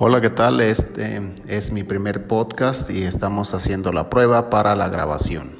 Hola, ¿qué tal? Este es mi primer podcast y estamos haciendo la prueba para la grabación.